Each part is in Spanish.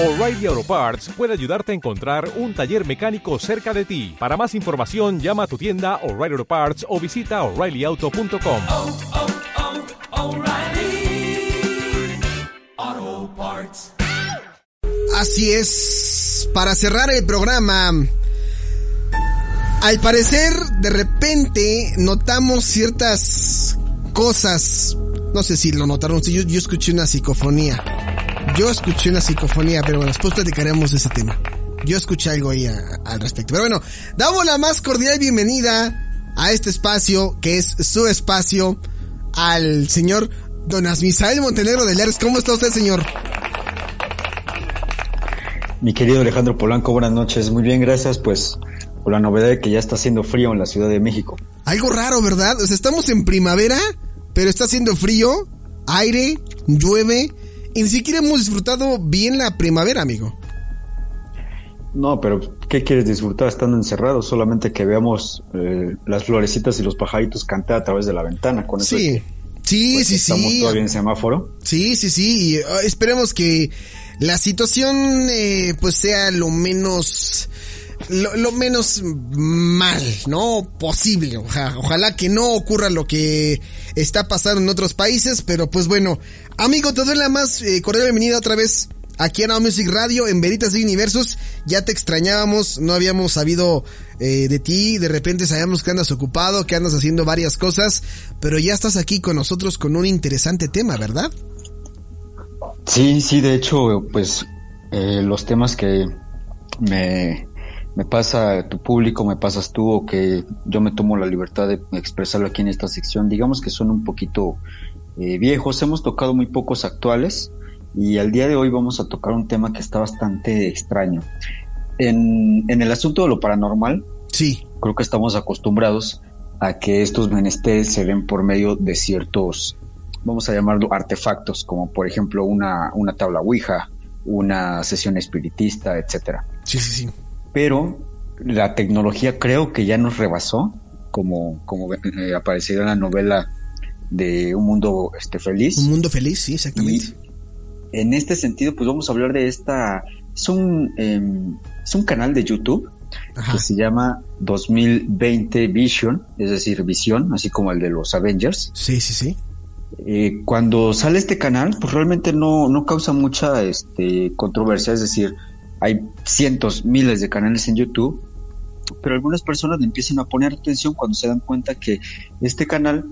O'Reilly Auto Parts puede ayudarte a encontrar un taller mecánico cerca de ti. Para más información, llama a tu tienda O'Reilly Auto Parts o visita oreillyauto.com. oh, oh, Parts. Así es, para cerrar el programa, al parecer de repente notamos ciertas cosas, no sé si lo notaron, si yo, yo escuché una psicofonía. Yo escuché una psicofonía, pero bueno, después platicaremos de ese tema. Yo escuché algo ahí a- al respecto. Pero bueno, damos la más cordial bienvenida a este espacio, que es su espacio, al señor Don Asmisael Montenegro de Leres. ¿Cómo está usted, señor? Mi querido Alejandro Polanco, buenas noches. Muy bien, gracias. Pues por la novedad de que ya está haciendo frío en la Ciudad de México. Algo raro, ¿verdad? O sea, estamos en primavera, pero está haciendo frío, aire, llueve, y ni siquiera hemos disfrutado bien la primavera, amigo. No, pero ¿qué quieres disfrutar estando encerrado? Solamente que veamos eh, las florecitas y los pajaritos cantar a través de la ventana. Con eso Sí, es que, sí, pues, sí, estamos sí. todavía en semáforo. Sí, sí, sí, y uh, esperemos que la situación eh, pues sea lo menos lo, menos mal, ¿no? Posible. Oja- ojalá que no ocurra lo que está pasando en otros países, pero pues bueno, amigo, te doy la más eh, cordial bienvenida otra vez aquí en Now Music Radio, en Veritas de Universos. Ya te extrañábamos, no habíamos sabido eh, de ti, de repente sabíamos que andas ocupado, que andas haciendo varias cosas, pero ya estás aquí con nosotros con un interesante tema, ¿verdad? Sí, sí, de hecho, pues eh, los temas que me, me pasa tu público, me pasas tú, o que yo me tomo la libertad de expresarlo aquí en esta sección, digamos que son un poquito eh, viejos, hemos tocado muy pocos actuales y al día de hoy vamos a tocar un tema que está bastante extraño. En, en el asunto de lo paranormal, Sí, creo que estamos acostumbrados a que estos menesteres se den por medio de ciertos, vamos a llamarlo artefactos, como por ejemplo una, una tabla Ouija, una sesión espiritista, etcétera. sí, sí, sí. Pero la tecnología creo que ya nos rebasó, como, como eh, apareció en la novela de Un Mundo este, Feliz. Un mundo feliz, sí, Y exactamente. en este sentido, pues vamos a hablar de esta. Es un, em, es un canal de YouTube Ajá. que se llama 2020 Vision, es decir, visión, así como el de los Avengers. Sí, sí, sí. Eh, cuando sale este canal, pues realmente no, no causa mucha este, controversia, es decir, hay cientos, miles de canales en YouTube, pero algunas personas le empiezan a poner atención cuando se dan cuenta que este canal,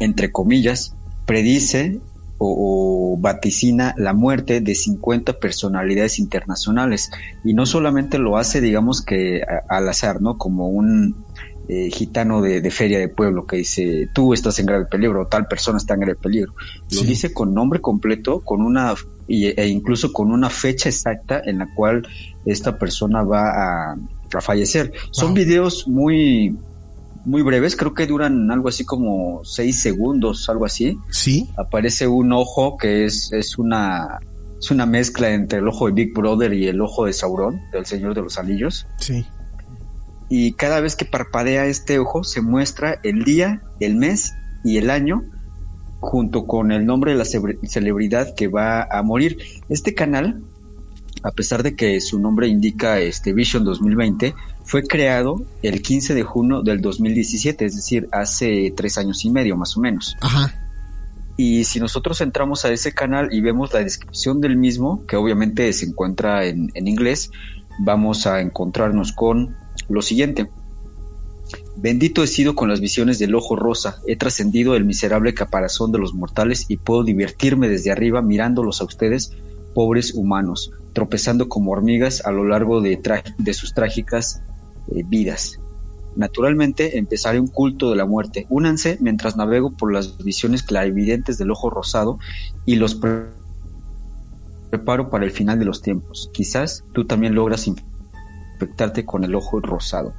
entre comillas, predice o, o vaticina la muerte de 50 personalidades internacionales y no solamente lo hace, digamos que a- al azar, ¿no? Como un eh, gitano de, de feria de pueblo que dice, tú estás en grave peligro, o tal persona está en grave peligro. Lo Sí. dice con nombre completo, con una, y- e incluso con una fecha exacta en la cual esta persona va a, a fallecer. Son videos muy, muy breves, creo que duran algo así como seis segundos, algo así. Sí, Aparece un ojo que es, es una, es una mezcla entre el ojo de Big Brother y el ojo de Sauron, del Señor de los Anillos sí. y cada vez que parpadea este ojo se muestra el día, el mes y el año junto con el nombre de la celebridad que va a morir. Este canal, a pesar de que su nombre indica este Vision 2020, fue creado el 15 de junio del 2017, es decir, hace tres años y medio más o menos. Ajá. Y si nosotros entramos a ese canal y vemos la descripción del mismo, que obviamente se encuentra en, en inglés, vamos a encontrarnos con lo siguiente. Bendito he sido con las visiones del ojo rosa, he trascendido el miserable caparazón de los mortales y puedo divertirme desde arriba mirándolos a ustedes, pobres humanos, tropezando como hormigas a lo largo de, de sus trágicas eh, vidas. Naturalmente empezaré un culto de la muerte. Únanse mientras navego por las visiones clarividentes del ojo rosado y los pre- preparo para el final de los tiempos. Quizás tú también logras infectarte con el ojo rosado.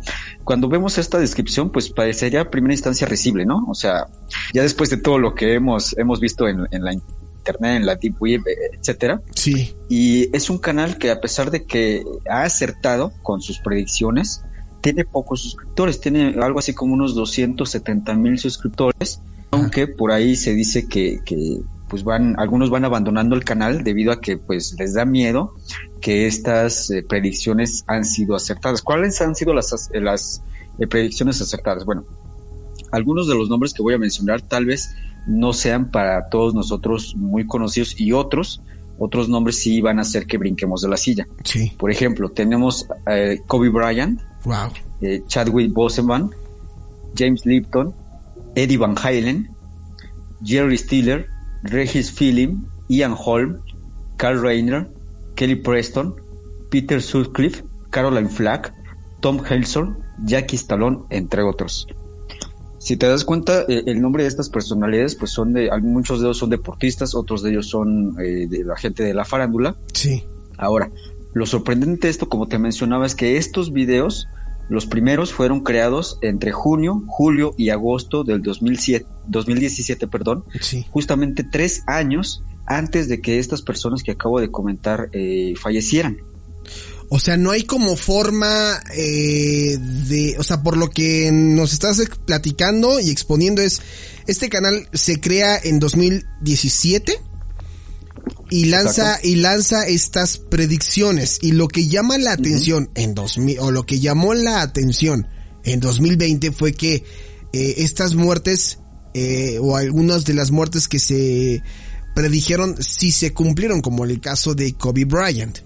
Cuando vemos esta descripción, pues parecería a primera instancia risible, ¿no? O sea, ya después de todo lo que hemos, hemos visto en, en la internet, en la deep web, etcétera, Sí, y es un canal que a pesar de que ha acertado con sus predicciones, tiene pocos suscriptores, tiene algo así como unos 270 mil suscriptores, aunque por ahí se dice que, que pues van, algunos van abandonando el canal debido a que pues les da miedo que estas eh, predicciones han sido acertadas. ¿Cuáles han sido las, as- eh, las eh, predicciones acertadas? Bueno, algunos de los nombres que voy a mencionar tal vez no sean para todos nosotros muy conocidos y otros, otros nombres sí van a hacer que brinquemos de la silla. Sí. Por ejemplo, tenemos eh, Kobe Bryant, Wow. Chadwick Boseman, James Lipton, Eddie Van Halen, Jerry Stiller, Regis Phillim, Ian Holm, Carl Reiner, Kelly Preston, Peter Sutcliffe, Caroline Flack, Tom Helson, Jackie Stallone, entre otros. Si te das cuenta, eh, el nombre de estas personalidades, pues son de, muchos de ellos son deportistas, otros de ellos son eh, de la gente de la farándula, Sí. Ahora, lo sorprendente de esto, como te mencionaba, es que estos videos, los primeros fueron creados entre junio, julio y agosto del 2007, 2017, perdón, Sí. justamente tres años antes de que estas personas que acabo de comentar eh, fallecieran. O sea, no hay como forma eh, de, o sea, por lo que nos estás platicando y exponiendo es, este canal se crea en 2017 y lanza Exacto. y lanza estas predicciones y lo que llama la atención en 2000 o lo que llamó la atención en 2020 fue que eh, estas muertes eh, o algunas de las muertes que se predijeron sí se cumplieron como el caso de Kobe Bryant.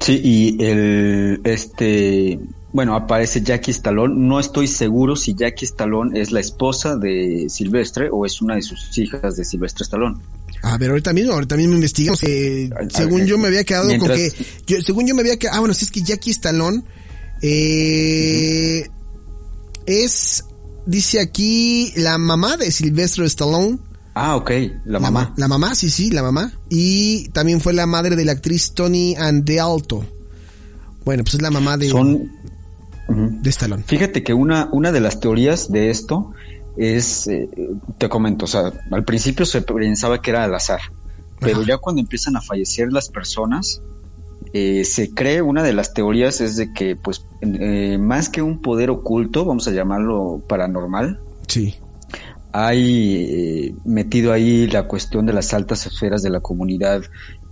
Sí, y el, este, bueno, aparece Jackie Stallone. No estoy seguro si Jackie Stallone es la esposa de Silvestre o es una de sus hijas de Silvestre Stallone. A ver, ahorita mismo, ahorita mismo investigamos. Eh, según yo me había quedado con que, yo, según yo me había quedado, ah, bueno, si es que Jackie Stallone, eh, es, dice aquí, la mamá de Silvestre Stallone. Ah, ok, la mamá. ma- La mamá, sí, sí, la mamá. Y también fue la madre de la actriz Tony Alto. Bueno, pues es la mamá de, Son, de Stallone. Fíjate que una, una de las teorías de esto es, eh, te comento, o sea, al principio se pensaba que era al azar, pero Ajá. ya cuando empiezan a fallecer las personas, eh, se cree, una de las teorías es de que, pues, eh, más que un poder oculto, vamos a llamarlo paranormal, Sí. Hay eh, metido ahí la cuestión de las altas esferas de la comunidad,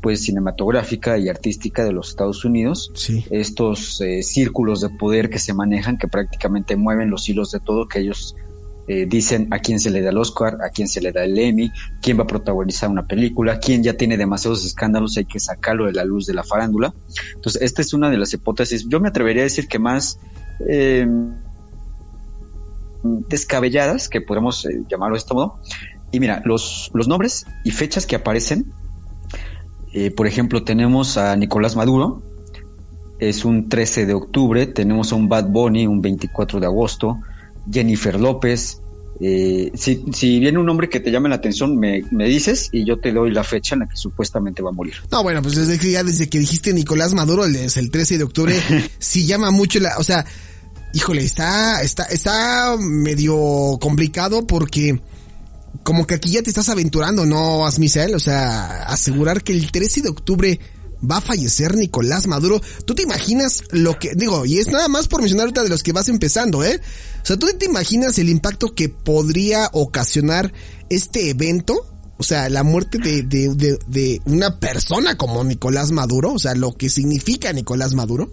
pues, cinematográfica y artística de los Estados Unidos, Sí. estos eh, círculos de poder que se manejan, que prácticamente mueven los hilos de todo, que ellos eh, dicen a quién se le da el Oscar, a quién se le da el Emmy, quién va a protagonizar una película, quién ya tiene demasiados escándalos, hay que sacarlo de la luz de la farándula. Entonces, esta es una de las hipótesis. Yo me atrevería a decir que más eh, descabelladas, que podemos eh, llamarlo de este modo. Y mira, los, los nombres y fechas que aparecen, eh, por ejemplo, tenemos a Nicolás Maduro, es un 13 de octubre, tenemos a un Bad Bunny, un 24 de agosto, Jennifer López. eh, si, si viene un nombre que te llame la atención, me, me dices y yo te doy la fecha en la que supuestamente va a morir. No, bueno, pues desde que ya desde que dijiste Nicolás Maduro, el, el 13 de octubre, sí llama mucho la, o sea, híjole, está, está, está medio complicado porque como que aquí ya te estás aventurando, ¿no, Asmisael? O sea, asegurar que el 13 de octubre va a fallecer Nicolás Maduro. ¿Tú te imaginas lo que, digo, y es nada más por mencionar ahorita de los que vas empezando, ¿eh? O sea, ¿tú te imaginas el impacto que podría ocasionar este evento? O sea, la muerte de, de, de, de una persona como Nicolás Maduro, o sea, lo que significa Nicolás Maduro.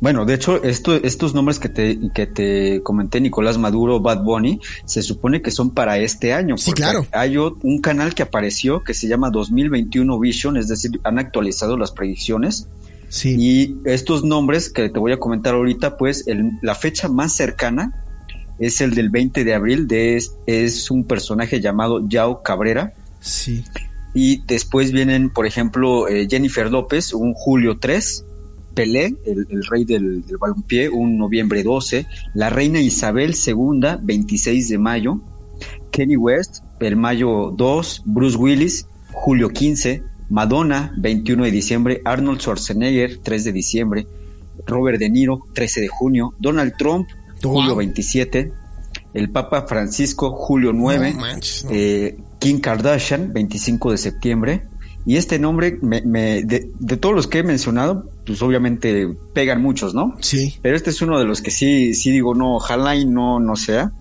Bueno, de hecho, esto, estos nombres que te, que te comenté, Nicolás Maduro, Bad Bunny, se supone que son para este año. Sí, claro. Hay un canal que apareció que se llama 2021 Vision, es decir, han actualizado las predicciones. Sí. Y estos nombres que te voy a comentar ahorita, pues el- la fecha más cercana es el del 20 de abril, de, es, es un personaje llamado Yao Cabrera. Sí. Y después vienen, por ejemplo, eh, Jennifer López, un julio 3, Pelé, el, el rey del, del balompié, un noviembre 12, la reina Isabel II, 26 de mayo, Kenny West, el mayo 2, Bruce Willis, julio 15, Madonna, 21 de diciembre, Arnold Schwarzenegger, 3 de diciembre, Robert De Niro, 13 de junio, Donald Trump, julio Wow. 27, el Papa Francisco, julio 9, No manches, no. eh, Kim Kardashian, 25 de septiembre. Y este nombre, me, me- de, de todos los que he mencionado, pues obviamente pegan muchos, ¿no? Sí. Pero este es uno de los que sí, sí digo, no, ojalá y no, no sea.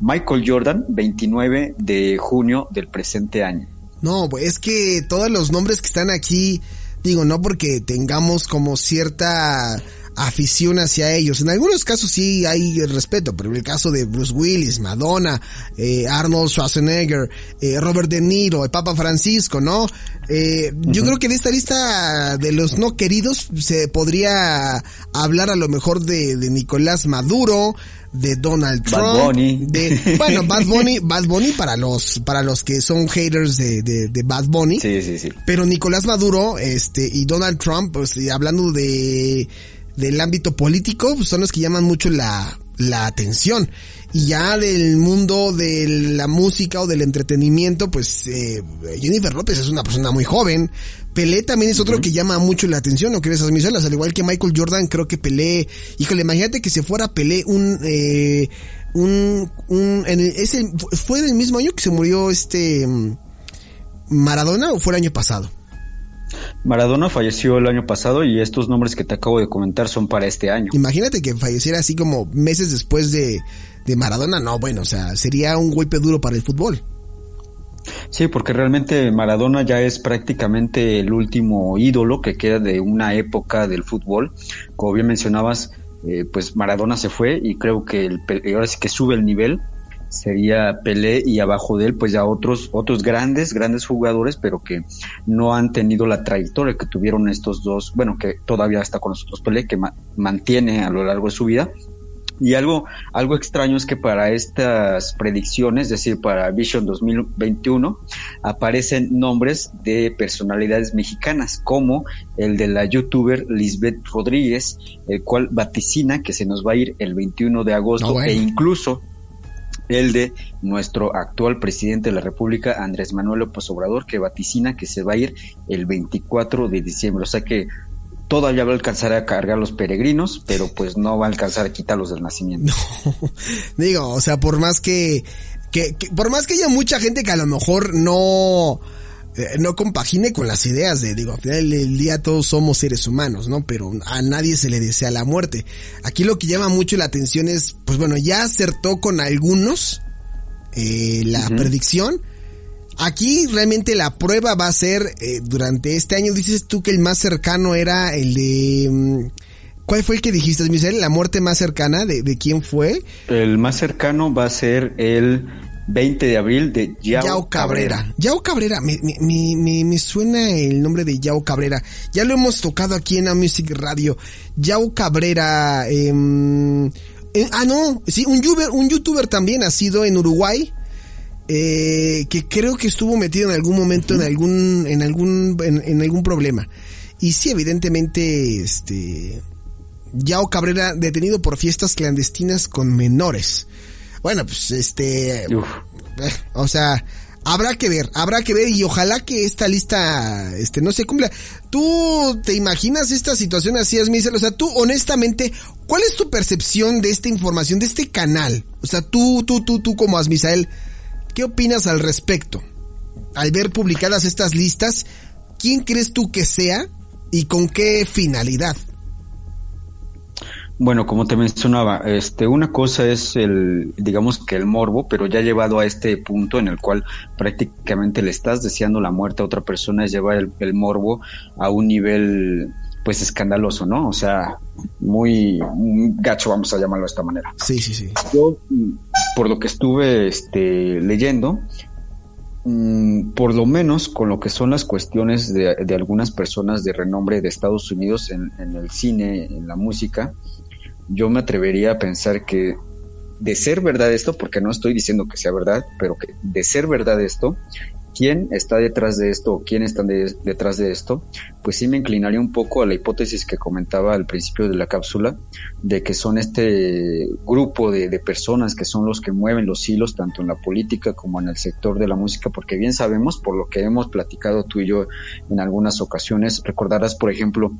Michael Jordan, 29 de junio del presente año. No, pues es que todos los nombres que están aquí, digo, no porque tengamos como cierta afición hacia ellos. En algunos casos sí hay respeto, pero en el caso de Bruce Willis, Madonna, eh, Arnold Schwarzenegger, eh, Robert De Niro, el Papa Francisco, ¿no? Eh, Yo creo que de esta lista de los no queridos se podría hablar a lo mejor de, de Nicolás Maduro, de Donald Trump, Bad Bunny. de bueno Bad Bunny, Bad Bunny para los para los que son haters de, de, de Bad Bunny, Sí, sí, sí. pero Nicolás Maduro, este, y Donald Trump, pues, hablando de, del ámbito político, pues, son los que llaman mucho la, la atención. Y ya del mundo de la música o del entretenimiento, pues, eh, Jennifer López es una persona muy joven. Pelé también es otro que llama mucho la atención, ¿no crees, Miselas? Al igual que Michael Jordan, creo que Pelé, híjole, imagínate que se fuera Pelé un, eh, un, un, en el- ese, fue del mismo año que se murió este, mm, Maradona o fue el año pasado? Maradona falleció el año pasado y estos nombres que te acabo de comentar son para este año. Imagínate que falleciera así como meses después de, de Maradona. No, bueno, o sea, sería un golpe duro para el fútbol. Sí, porque realmente Maradona ya es prácticamente el último ídolo que queda de una época del fútbol. Como bien mencionabas, eh, pues Maradona se fue y creo que el, ahora sí que sube el nivel sería Pelé y abajo de él pues ya otros otros grandes grandes jugadores pero que no han tenido la trayectoria que tuvieron estos dos bueno que todavía está con nosotros Pelé que ma- mantiene a lo largo de su vida y algo, algo extraño es que para estas predicciones, es decir, para Vision 2021, aparecen nombres de personalidades mexicanas, como el de la youtuber Lisbeth Rodríguez, el cual vaticina que se nos va a ir el 21 de agosto, Ah, bueno. e incluso el de nuestro actual presidente de la República, Andrés Manuel López Obrador, que vaticina que se va a ir el 24 de diciembre. O sea que todavía va a alcanzar a cargar los peregrinos, pero pues no va a alcanzar a quitarlos del nacimiento. Digo, o sea, por más que, que, que- por más que haya mucha gente que a lo mejor no, no compagine con las ideas de, digo, al final del día todos somos seres humanos, ¿no? Pero a nadie se le desea la muerte. Aquí lo que llama mucho la atención es, pues bueno, ya acertó con algunos eh, la predicción. Aquí realmente la prueba va a ser eh, durante este año. Dices tú que el más cercano era el de... mm, ¿Cuál fue el que dijiste, Michelle? ¿La muerte más cercana? ¿De, de quién fue? El más cercano va a ser el 20 de abril de Yao, Yao Cabrera. Yao Cabrera, me, me, me, me- suena el nombre de Yao Cabrera. Ya lo hemos tocado aquí en A Music Radio. Yao Cabrera, em, eh, ah no, sí, un youtuber, un youtuber también nacido en Uruguay. eh, que creo que estuvo metido en algún momento en algún, en algún, en, en algún problema. Y sí, evidentemente, este, Yao Cabrera detenido por fiestas clandestinas con menores. Bueno, pues este, Uf. eh, o sea, habrá que ver, habrá que ver y ojalá que esta lista, este, no se cumpla. ¿Tú te imaginas esta situación así, Asmicel? O sea, tú, honestamente, ¿cuál es tu percepción de esta información, de este canal? O sea, tú, tú, tú, tú como Asmisael, ¿qué opinas al respecto? Al ver publicadas estas listas, ¿quién crees tú que sea y con qué finalidad? Bueno, como te mencionaba, este, una cosa es el, digamos que el morbo, pero ya llevado a este punto en el cual prácticamente le estás deseando la muerte a otra persona es llevar el, el morbo a un nivel, pues escandaloso, ¿no? O sea, muy, muy gacho, vamos a llamarlo de esta manera. Sí, sí, sí. Yo, por lo que estuve este, leyendo, mm, por lo menos con lo que son las cuestiones de, de algunas personas de renombre de Estados Unidos en, en el cine, en la música, yo me atrevería a pensar que de ser verdad esto, porque no estoy diciendo que sea verdad, pero que de ser verdad esto, quién está detrás de esto o quién está de- detrás de esto, pues sí me inclinaría un poco a la hipótesis que comentaba al principio de la cápsula, de que son este grupo de, de personas que son los que mueven los hilos tanto en la política como en el sector de la música, porque bien sabemos, por lo que hemos platicado tú y yo en algunas ocasiones, recordarás, por ejemplo,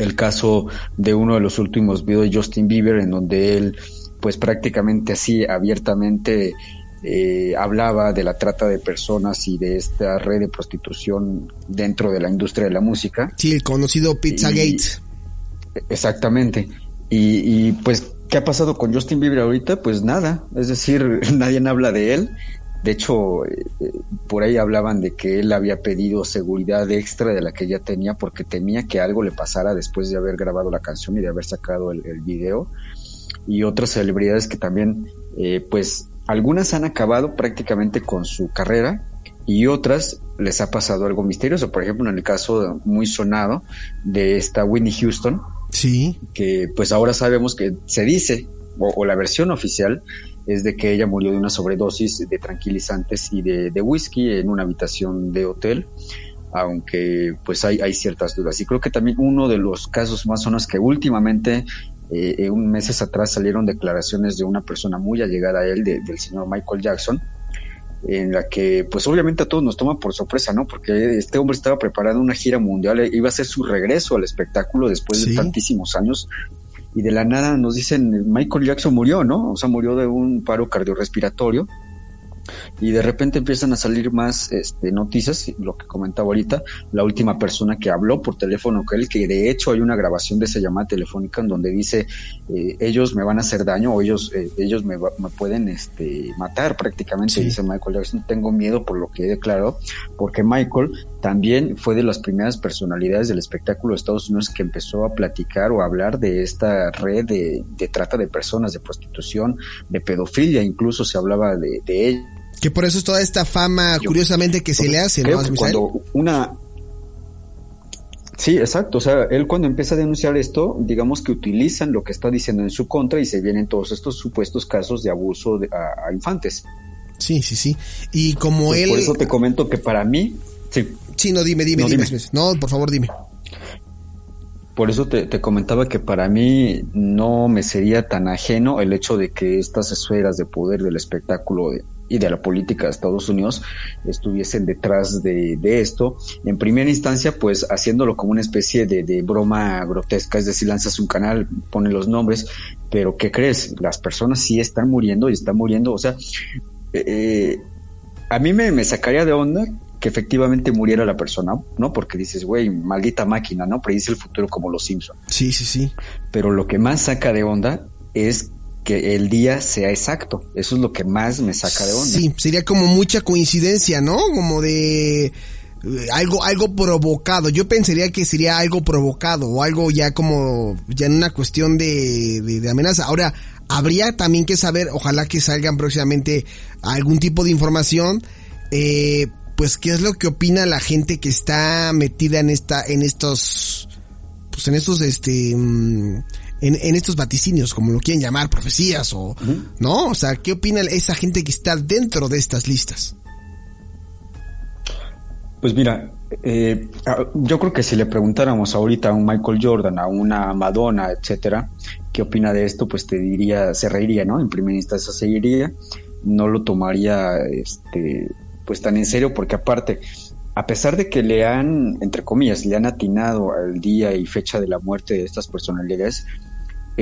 el caso de uno de los últimos videos de Justin Bieber, en donde él, pues prácticamente así, abiertamente, eh, hablaba de la trata de personas y de esta red de prostitución dentro de la industria de la música. Sí, el conocido Pizzagate. Exactamente. Y, y pues ¿Qué ha pasado con Justin Bieber ahorita? Pues nada, es decir, nadie habla de él. De hecho, eh, eh, por ahí hablaban de que él había pedido seguridad extra de la que ya tenía porque temía que algo le pasara después de haber grabado la canción y de haber sacado el, el video. Y otras celebridades que también, eh, pues, algunas han acabado prácticamente con su carrera y otras les ha pasado algo misterioso. Por ejemplo, en el caso muy sonado de esta Whitney Houston, Sí. que pues ahora sabemos que se dice, o, o la versión oficial, es de que ella murió de una sobredosis de tranquilizantes y de, de whisky en una habitación de hotel, aunque pues hay, hay ciertas dudas. Y creo que también uno de los casos más sonos que últimamente, eh, eh, un meses atrás salieron declaraciones de una persona muy allegada a él, de- del señor Michael Jackson, en la que pues obviamente a todos nos toma por sorpresa, ¿no? Porque este hombre estaba preparando una gira mundial, eh, iba a ser su regreso al espectáculo después Sí. de tantísimos años y de la nada nos dicen Michael Jackson murió, ¿no? O sea, murió de un paro cardiorrespiratorio y de repente empiezan a salir más este, noticias, lo que comentaba ahorita, la última persona que habló por teléfono con él, que de hecho hay una grabación de esa llamada telefónica en donde dice eh, ellos me van a hacer daño o ellos eh, ellos me, me pueden este, matar prácticamente, Sí. dice Michael Jackson, tengo miedo por lo que he declarado, porque Michael también fue de las primeras personalidades del espectáculo de Estados Unidos que empezó a platicar o a hablar de esta red de, de trata de personas, de prostitución, de pedofilia, incluso se hablaba de, de ella. Que por eso es toda esta fama, Yo- curiosamente, que se le hace, ¿no? cuando una... Sí, exacto. O sea, él cuando empieza a denunciar esto, digamos que utilizan lo que está diciendo en su contra y se vienen todos estos supuestos casos de abuso de- a, a infantes. Sí, sí, sí. Y como Pues él... Por eso te comento que para mí, sí, Sí, no, dime, dime, No, dime. dime. No, por favor, dime. por eso te, te comentaba que para mí no me sería tan ajeno el hecho de que estas esferas de poder del espectáculo de- y de la política de Estados Unidos estuviesen detrás de, de esto. En primera instancia, pues haciéndolo como una especie de, de broma grotesca, es decir, lanzas un canal, pone los nombres, pero ¿qué crees? Las personas sí están muriendo y están muriendo, o sea, eh, a mí me, me sacaría de onda que efectivamente muriera la persona, ¿no? Porque dices, güey, maldita máquina, ¿no? Predice el futuro como los Simpson. Sí, sí, sí. Pero lo que más saca de onda es que el día sea exacto. Eso es lo que más me saca de onda. Sí, sería como mucha coincidencia, ¿no? Como de eh, algo algo provocado. Yo pensaría que sería algo provocado o algo ya como ya en una cuestión de, de, amenaza. Ahora, habría también que saber, ojalá que salgan próximamente algún tipo de información, eh, pues qué es lo que opina la gente que está metida en esta, en estos, pues en estos, este, mm, en, en estos vaticinios, como lo quieren llamar, profecías o, ¿no? O sea, ¿qué opina esa gente que está dentro de estas listas? Pues mira, eh, yo creo que si le preguntáramos ahorita a un Michael Jordan, a una Madonna, etcétera, qué opina de esto, pues te diría, se reiría, ¿no? En primera instancia se reiría, no lo tomaría, este, pues tan en serio, porque aparte, a pesar de que le han, entre comillas, le han atinado al día y fecha de la muerte de estas personalidades,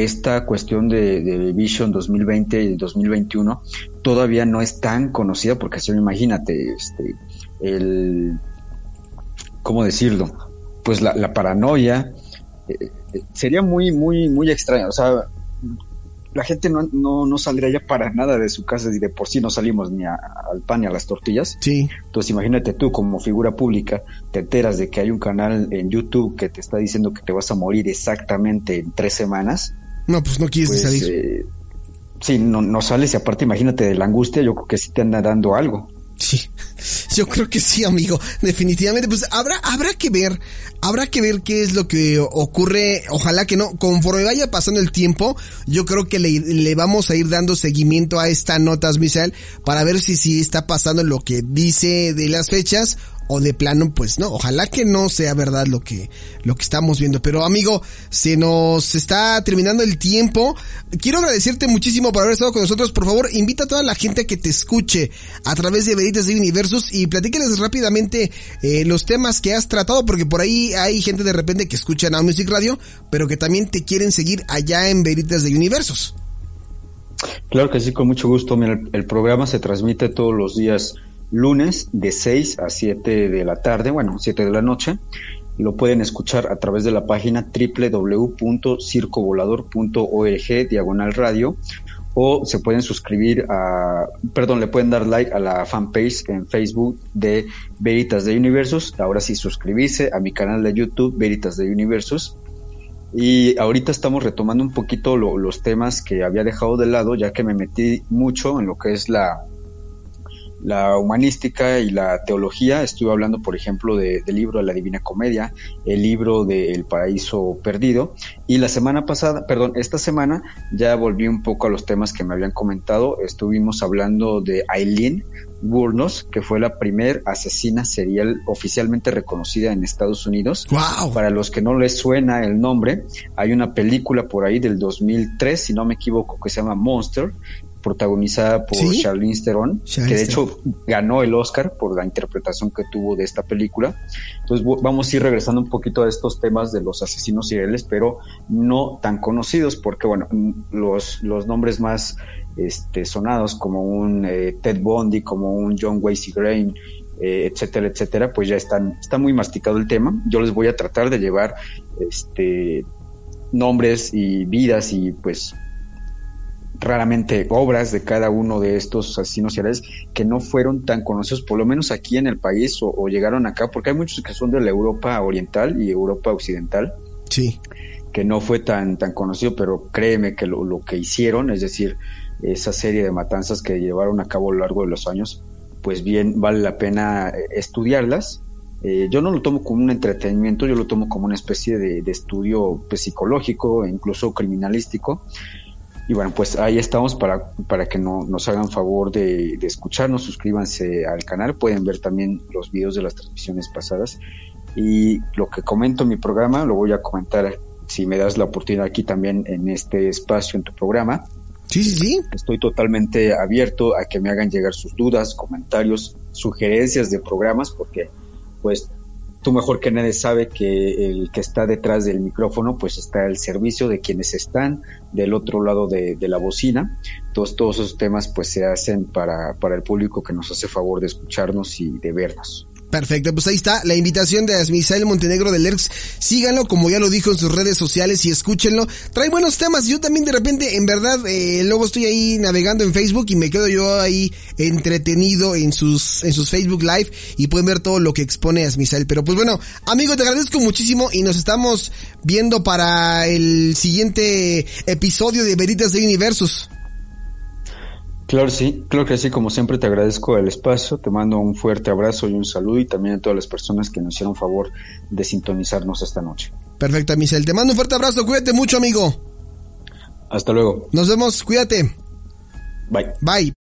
esta cuestión de, de Vision 2020 y 2021 todavía no es tan conocida porque no imagínate este el cómo decirlo pues la, la paranoia eh, eh, sería muy muy muy extraño o sea la gente no, no, no saldría ya para nada de su casa y de por sí no salimos ni a- al pan ni a las tortillas. Sí, entonces imagínate tú como figura pública te enteras de que hay un canal en YouTube que te está diciendo que te vas a morir exactamente en tres semanas no, pues no quieres pues salir. eh, sí, no, no sales y aparte imagínate de la angustia, yo creo que sí te anda dando algo. Sí, yo creo que sí, amigo. Definitivamente, pues habrá, habrá que ver, habrá que ver qué es lo que ocurre. Ojalá que no, conforme vaya pasando el tiempo, yo creo que le, le vamos a ir dando seguimiento a esta notas, Misael, para ver si sí está pasando lo que dice de las fechas o de plano, pues no, ojalá que no sea verdad lo que, lo que estamos viendo. Pero amigo, se nos está terminando el tiempo. Quiero agradecerte muchísimo por haber estado con nosotros. Por favor, invita a toda la gente que te escuche a través de Veritas de Universos y platíqueles rápidamente eh, los temas que has tratado, porque por ahí hay gente de repente que escucha Now Music Radio, pero que también te quieren seguir allá en Veritas de Universos. Claro que sí, con mucho gusto. Mira, el programa se transmite todos los días lunes de 6 a 7 de la tarde, bueno, 7 de la noche. lo pueden escuchar a través de la página www.circovolador.org diagonal radio o se pueden suscribir a, perdón, le pueden dar like a la fanpage en Facebook de Veritas de Universos. Ahora sí, suscribirse a mi canal de YouTube Veritas de Universos. Y ahorita estamos retomando un poquito los temas que había dejado de lado, ya que me metí mucho en lo que es la, la humanística y la teología. Estuve hablando, por ejemplo, del libro de la Divina Comedia, el libro de El Paraíso Perdido. Y la semana pasada, perdón, esta semana ya volví un poco a los temas que me habían comentado. Estuvimos hablando de Aileen Burnos, que fue la primer asesina serial oficialmente reconocida en Estados Unidos. Wow. Para los que no les suena el nombre, hay una película por ahí del 2003, si no me equivoco, que se llama Monster, protagonizada por ¿Sí? Charlize Theron, Charlize que de hecho ganó el Oscar por la interpretación que tuvo de esta película. Entonces vamos a ir regresando un poquito a estos temas de los asesinos seriales, pero no tan conocidos, porque bueno, los, los nombres más este, sonados como un eh, Ted Bundy, como un John Wasey Grain, eh, etcétera, etcétera, pues ya están, está muy masticado el tema. Yo les voy a tratar de llevar este nombres y vidas y pues raramente obras de cada uno de estos asesinos seriales que no fueron tan conocidos, por lo menos aquí en el país, o, o llegaron acá, porque hay muchos que son de la Europa oriental y Europa occidental, Sí. que no fue tan, tan conocido, pero créeme que lo, lo que hicieron, es decir, esa serie de matanzas que llevaron a cabo a lo largo de los años, pues bien vale la pena eh, estudiarlas. Eh, yo no lo tomo como un entretenimiento, yo lo tomo como una especie de, de estudio pues, psicológico incluso criminalístico. Y bueno, pues ahí estamos para, para que no, nos hagan favor de, de escucharnos, suscríbanse al canal, pueden ver también los videos de las transmisiones pasadas. Y lo que comento en mi programa lo voy a comentar si me das la oportunidad aquí también en este espacio en tu programa. Sí, sí, sí. Estoy totalmente abierto a que me hagan llegar sus dudas, comentarios, sugerencias de programas, porque pues tú mejor que nadie sabe que el que está detrás del micrófono pues está al servicio de quienes están del otro lado de, la bocina. Entonces todos esos temas pues se hacen para, para el público que nos hace favor de escucharnos y de vernos. Perfecto, pues ahí está la invitación de Asmisael Montenegro del ERX. Síganlo, como ya lo dijo en sus redes sociales y escúchenlo. Trae buenos temas. Yo también de repente, en verdad, eh, luego estoy ahí navegando en Facebook y me quedo yo ahí entretenido en sus, en sus Facebook Live y pueden ver todo lo que expone Asmisael. Pero pues bueno, amigo, te agradezco muchísimo y nos estamos viendo para el siguiente episodio de Veritas de Universos. Claro, sí, claro que sí, como siempre te agradezco el espacio, te mando un fuerte abrazo y un saludo y también a todas las personas que nos hicieron favor de sintonizarnos esta noche. Perfecto, Asmisael. Te mando un fuerte abrazo. Cuídate mucho, amigo. Hasta luego. Nos vemos. Cuídate. Bye. Bye.